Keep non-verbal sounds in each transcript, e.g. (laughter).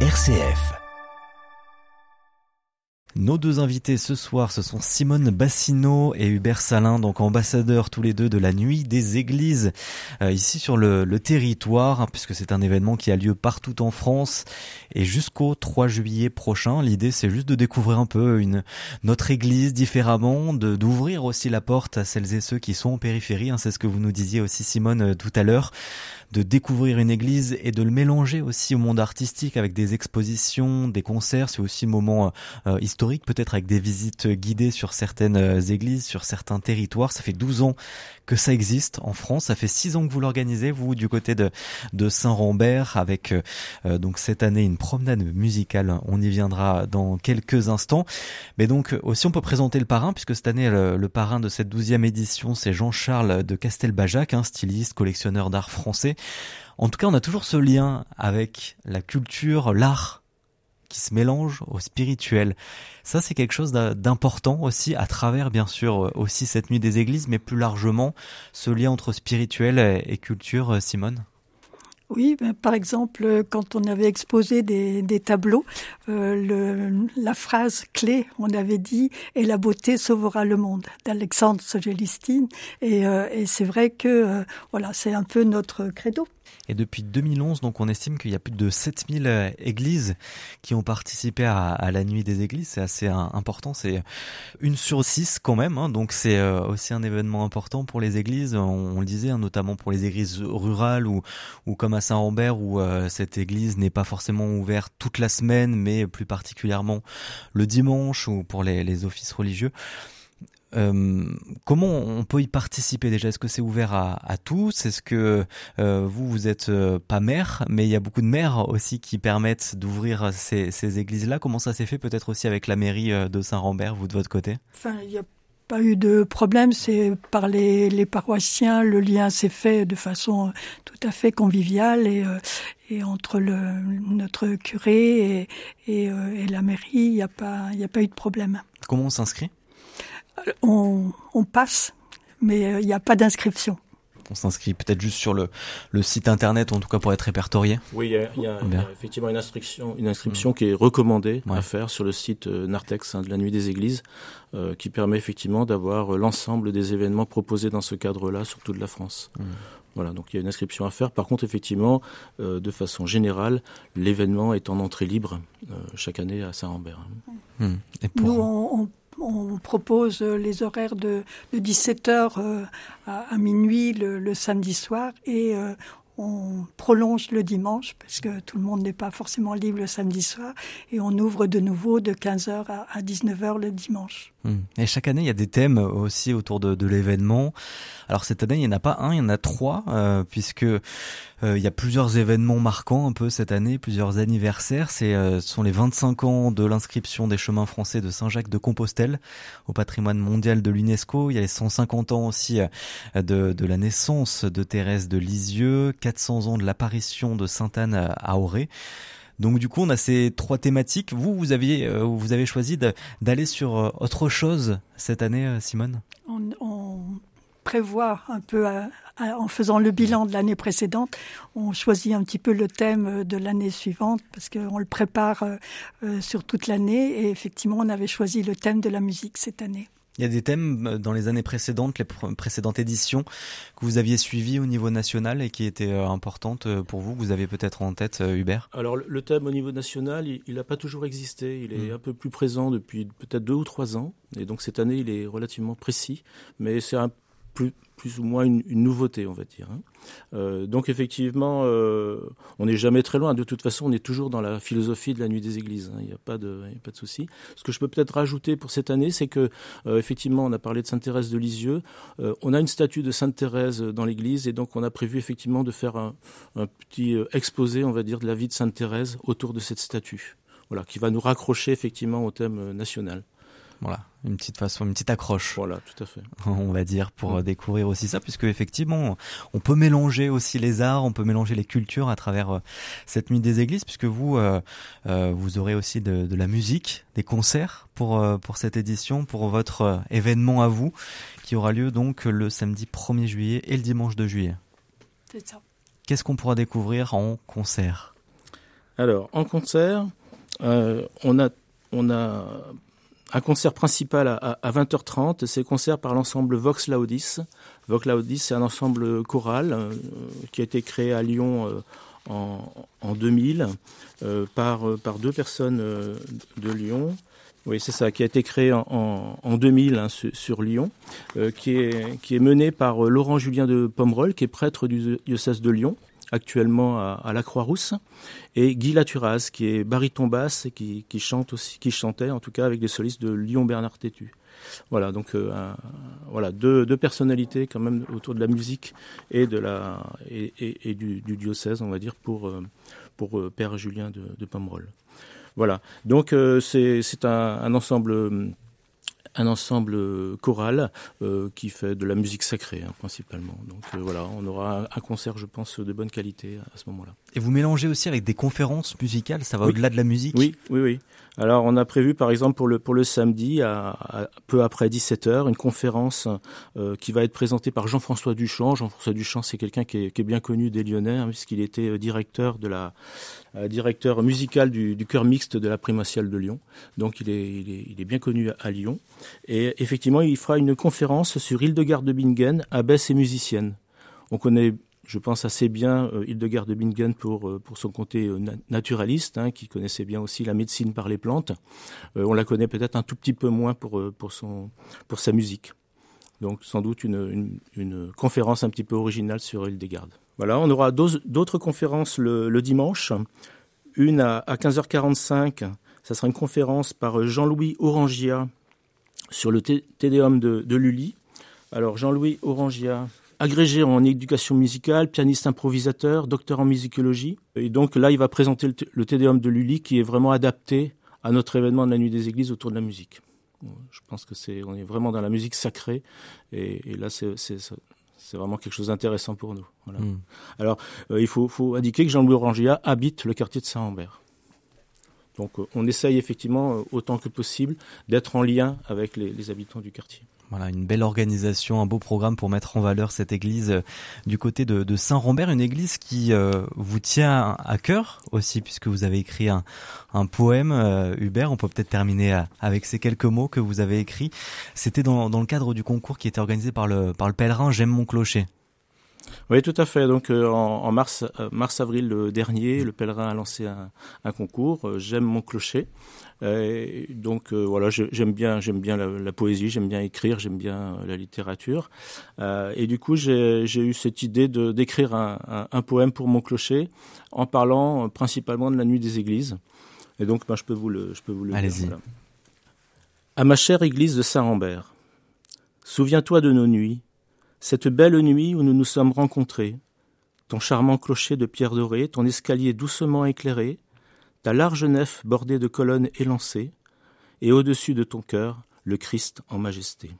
RCF. Nos deux invités ce soir, ce sont Simone Bassino et Hubert Salin, donc ambassadeurs tous les deux de la Nuit des Églises, euh, ici sur le, territoire, hein, puisque c'est un événement qui a lieu partout en France et jusqu'au 3 juillet prochain. L'idée, c'est juste de découvrir un peu une notre Église différemment, d'ouvrir aussi la porte à celles et ceux qui sont en périphérie. Hein, c'est ce que vous nous disiez aussi, Simone, euh, tout à l'heure de découvrir une église et de le mélanger aussi au monde artistique avec des expositions, des concerts. C'est aussi un moment euh, historique, peut-être avec des visites guidées sur certaines euh, églises, sur certains territoires. Ça fait 12 ans que ça existe en France. Ça fait 6 ans que vous l'organisez, vous, du côté de, de Saint-Rambert, avec euh, donc cette année une promenade musicale. On y viendra dans quelques instants. Mais donc aussi on peut présenter le parrain, puisque cette année le, parrain de cette 12e édition, c'est Jean-Charles de Castelbajac, un styliste, collectionneur d'art français. En tout cas, on a toujours ce lien avec la culture, l'art qui se mélange au spirituel. Ça, c'est quelque chose d'important aussi à travers, bien sûr, aussi cette nuit des églises, mais plus largement, ce lien entre spirituel et culture, Simone. Oui, ben, par exemple, quand on avait exposé des, tableaux, euh, le, la phrase clé, on avait dit « Et la beauté sauvera le monde » d'Alexandre Sogelistine. Et, euh, c'est vrai que euh, voilà, c'est un peu notre credo. Et depuis 2011, donc, on estime qu'il y a plus de 7000 euh, églises qui ont participé à, la nuit des églises. C'est assez important. C'est une sur six quand même. Hein. donc c'est euh, aussi un événement important pour les églises. On, le disait, hein, notamment pour les églises rurales ou, comme à Saint-Rambert où euh, cette église n'est pas forcément ouverte toute la semaine, mais plus particulièrement le dimanche ou pour les offices religieux. Euh, comment on peut y participer déjà? Est-ce que c'est ouvert à, tous? Est-ce que euh, vous, vous êtes euh, pas maire, mais il y a beaucoup de maires aussi qui permettent d'ouvrir ces, églises-là. Comment ça s'est fait peut-être aussi avec la mairie de Saint-Rambert, vous de votre côté? Enfin, il n'y a pas eu de problème, c'est par les, paroissiens, le lien s'est fait de façon tout à fait conviviale et, et entre le, notre curé et, la mairie, il n'y a, pas, a pas eu de problème. Comment on s'inscrit? On, passe, mais euh, il n'y a pas d'inscription. On s'inscrit peut-être juste sur le, le, site internet, en tout cas pour être répertorié. Oui, il y a, effectivement une inscription, une inscription qui est recommandée à faire sur le site euh, Nartex hein, de la Nuit des Églises, euh, qui permet effectivement d'avoir l'ensemble des événements proposés dans ce cadre-là sur toute la France. Mmh. Voilà, donc il y a une inscription à faire. Par contre, effectivement, de façon générale, l'événement est en entrée libre chaque année à Saint-Rambert. Mmh. Et pour on propose les horaires de, 17h euh, à, minuit le, samedi soir et euh, on prolonge le dimanche parce que tout le monde n'est pas forcément libre le samedi soir et on ouvre de nouveau de 15h à 19h le dimanche. Hmm. Et chaque année, il y a des thèmes aussi autour de, l'événement. Alors cette année, il n'y en a pas un, il y en a trois, euh, puisque euh, il y a plusieurs événements marquants un peu cette année, plusieurs anniversaires. C'est, euh, ce sont les 25 ans de l'inscription des chemins français de Saint-Jacques de Compostelle au patrimoine mondial de l'UNESCO. Il y a les 150 ans aussi de, de la naissance de Thérèse de Lisieux, 400 ans de l'apparition de Sainte-Anne à Auray. Donc du coup, on a ces trois thématiques. Vous, vous euh, avez choisi d'aller sur euh, autre chose cette année, euh, Simone? On, prévoit un peu, en faisant le bilan de l'année précédente, on choisit un petit peu le thème de l'année suivante parce qu'on le prépare sur toute l'année. Et effectivement, on avait choisi le thème de la musique cette année. Il y a des thèmes euh, dans les années précédentes, les précédentes éditions que vous aviez suivies au niveau national et qui étaient euh, importantes euh, pour vous, que vous avez peut-être en tête, Hubert? Alors le thème au niveau national, il n'a pas toujours existé. Il est hmm. un peu plus présent depuis peut-être deux ou trois ans. Et donc cette année, il est relativement précis. Mais c'est un plus, ou moins une, nouveauté, on va dire. Hein. Euh, donc effectivement, euh, on n'est jamais très loin. De toute façon, on est toujours dans la philosophie de la nuit des églises. Hein. Il n'y a pas de, pas de souci. Ce que je peux peut-être rajouter pour cette année, c'est que euh, effectivement, on a parlé de Sainte Thérèse de Lisieux. on a une statue de Sainte Thérèse dans l'église, et donc on a prévu effectivement de faire un, un petit exposé, on va dire, de la vie de Sainte Thérèse autour de cette statue. Voilà, qui va nous raccrocher effectivement au thème national. Voilà, une petite façon, une petite accroche. Voilà, tout à fait. (laughs) On va dire pour mm. découvrir aussi ça, puisque effectivement, on peut mélanger aussi les arts, on peut mélanger les cultures à travers euh, cette nuit des églises, puisque vous, euh, euh, vous aurez aussi de, la musique, des concerts pour pour cette édition, pour votre événement à vous, qui aura lieu donc le samedi 1er juillet et le dimanche 2 juillet. C'est ça. Qu'est-ce qu'on pourra découvrir en concert? Alors, en concert, on a on a un concert principal à, 20h30, c'est concert par l'ensemble Vox Laudis. Vox Laudis, c'est un ensemble choral euh, qui a été créé à Lyon euh, en, 2000 euh, par, par deux personnes de Lyon. Oui, c'est ça, qui a été créé en, 2000 hein, sur, Lyon, qui, est, qui est mené par Laurent Julien de Pomerol, qui est prêtre du diocèse de Lyon actuellement à, la Croix-Rousse, et Guy Laturaz, qui est baryton basse et qui, chante aussi, qui chantait en tout cas avec des solistes de Lyon Bernard Tétu. Voilà, donc euh, voilà deux, personnalités quand même autour de la musique et de la et, du, diocèse, on va dire, pour euh, pour euh, Père Julien de, de Pomerol. Voilà, donc c'est un, un ensemble un ensemble euh, choral euh, qui fait de la musique sacrée hein, principalement. Donc euh, voilà, on aura un concert, je pense, de bonne qualité à ce moment-là. Et vous mélangez aussi avec des conférences musicales, ça va au-delà de la musique Oui, oui, oui. Alors on a prévu par exemple pour le, pour le samedi, à, peu après 17h, une conférence qui va être présentée par Jean-François Duchamp. Jean-François Duchamp, c'est quelqu'un qui, est, bien connu des Lyonnais, hein, puisqu'il était directeur de la, directeur musical du, du chœur mixte de la primatiale de Lyon. Donc il est, il est, il est bien connu à, Lyon. Et effectivement, il fera une conférence sur Hildegard de Bingen, abbesse et musicienne. On connaît je pense assez bien euh, Hildegard de Bingen pour, euh, son côté euh, naturaliste, hein, qui connaissait bien aussi la médecine par les plantes. on la connaît peut-être un tout petit peu moins pour, sa musique. Donc sans doute une conférence un petit peu originale sur Hildegard. Voilà, on aura d'autres conférences le, dimanche. Une à, 15h45, ça sera une conférence par Jean-Louis Orangia sur le Tédéum de, de Lully. Alors Jean-Louis Orangia, agrégé en éducation musicale, pianiste improvisateur, docteur en musicologie. Et donc là, il va présenter le, Tédéum de Lully qui est vraiment adapté à notre événement de la Nuit des Églises autour de la musique. Je pense que c'est, on est vraiment dans la musique sacrée, et, et là, c'est, c'est vraiment quelque chose d'intéressant pour nous. Hmm. Alors, euh, il faut, indiquer que Jean-Louis Orangia habite le quartier de Saint-Ambert. Donc, euh, on essaye effectivement, euh, autant que possible, d'être en lien avec les habitants du quartier. Voilà, une belle organisation, un beau programme pour mettre en valeur cette église euh, du côté de, Saint-Rambert, une église qui euh, vous tient à cœur aussi, puisque vous avez écrit un, poème, euh, Hubert. On peut peut-être terminer avec ces quelques mots que vous avez écrits. C'était dans, le cadre du concours qui était organisé par le, par le pèlerin J'aime mon clocher. Oui, tout à fait. Donc en, mars, mars avril dernier, le pèlerin a lancé un, un concours J'aime mon clocher. Euh, donc euh, voilà, j'aime bien, j'aime bien la, poésie, j'aime bien écrire, j'aime bien euh, la littérature. et du coup, j'ai eu cette idée d'écrire un, un, poème pour mon clocher en parlant principalement de la nuit des églises. Et donc, ben, je peux vous le, je peux vous le dire. À ma chère église de Saint-Rambert, souviens-toi de nos nuits, cette belle nuit où nous nous sommes rencontrés, ton charmant clocher de pierre dorée, ton escalier doucement éclairé, ta large nef bordée de colonnes élancées, et au-dessus de ton cœur, le Christ en majesté.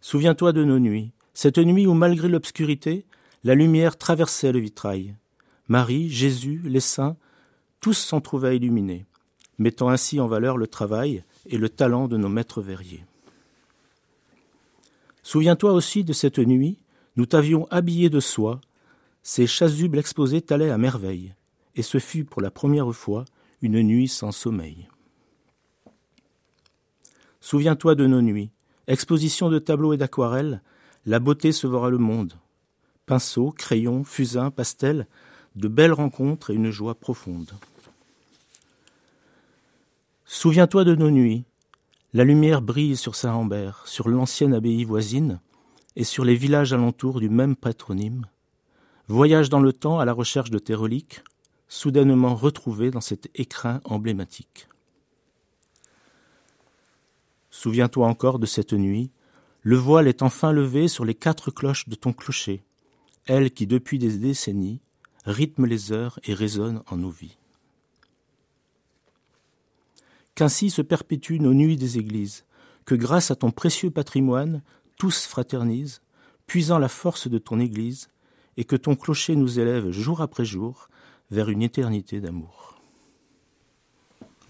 Souviens-toi de nos nuits, cette nuit où, malgré l'obscurité, la lumière traversait le vitrail. Marie, Jésus, les saints, tous s'en trouvaient illuminés, mettant ainsi en valeur le travail et le talent de nos maîtres verriers. Souviens-toi aussi de cette nuit, nous t'avions habillé de soie, ces chasubles exposés t'allaient à merveille, et ce fut pour la première fois une nuit sans sommeil. Souviens-toi de nos nuits, exposition de tableaux et d'aquarelles, la beauté sauvera le monde. Pinceaux, crayons, fusains, pastels, de belles rencontres et une joie profonde. Souviens-toi de nos nuits, la lumière brille sur Saint-Rambert, sur l'ancienne abbaye voisine, et sur les villages alentours du même patronyme. Voyage dans le temps à la recherche de tes reliques, soudainement retrouvé dans cet écrin emblématique. Souviens-toi encore de cette nuit, le voile est enfin levé sur les quatre cloches de ton clocher, elles qui depuis des décennies rythment les heures et résonnent en nos vies. Qu'ainsi se perpétuent nos nuits des églises, que grâce à ton précieux patrimoine, tous fraternisent, puisant la force de ton Église, et que ton clocher nous élève jour après jour vers une éternité d'amour.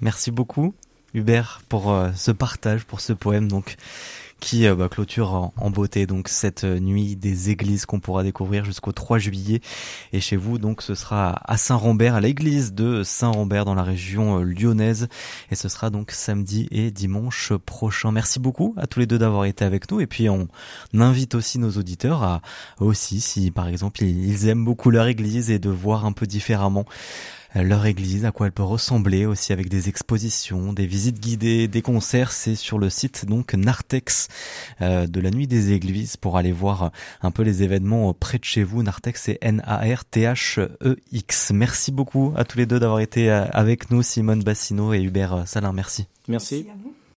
Merci beaucoup, Hubert, pour euh, ce partage, pour ce poème donc qui bah, clôture en, beauté donc cette nuit des églises qu'on pourra découvrir jusqu'au 3 juillet. Et chez vous, donc, ce sera à Saint-Rambert, à l'église de Saint-Rambert dans la région lyonnaise. Et ce sera donc samedi et dimanche prochain. Merci beaucoup à tous les deux d'avoir été avec nous. Et puis, on invite aussi nos auditeurs à aussi, si par exemple ils aiment beaucoup leur église et de voir un peu différemment euh, leur église, à quoi elle peut ressembler aussi avec des expositions, des visites guidées, des concerts. C'est sur le site donc Nartex euh, de la Nuit des Églises pour aller voir un peu les événements près de chez vous. Nartex c'est N-A-R-T-H-E-X. Merci beaucoup à tous les deux d'avoir été euh, avec nous, Simone Bassino et Hubert Salin. Merci. Merci. Merci à vous.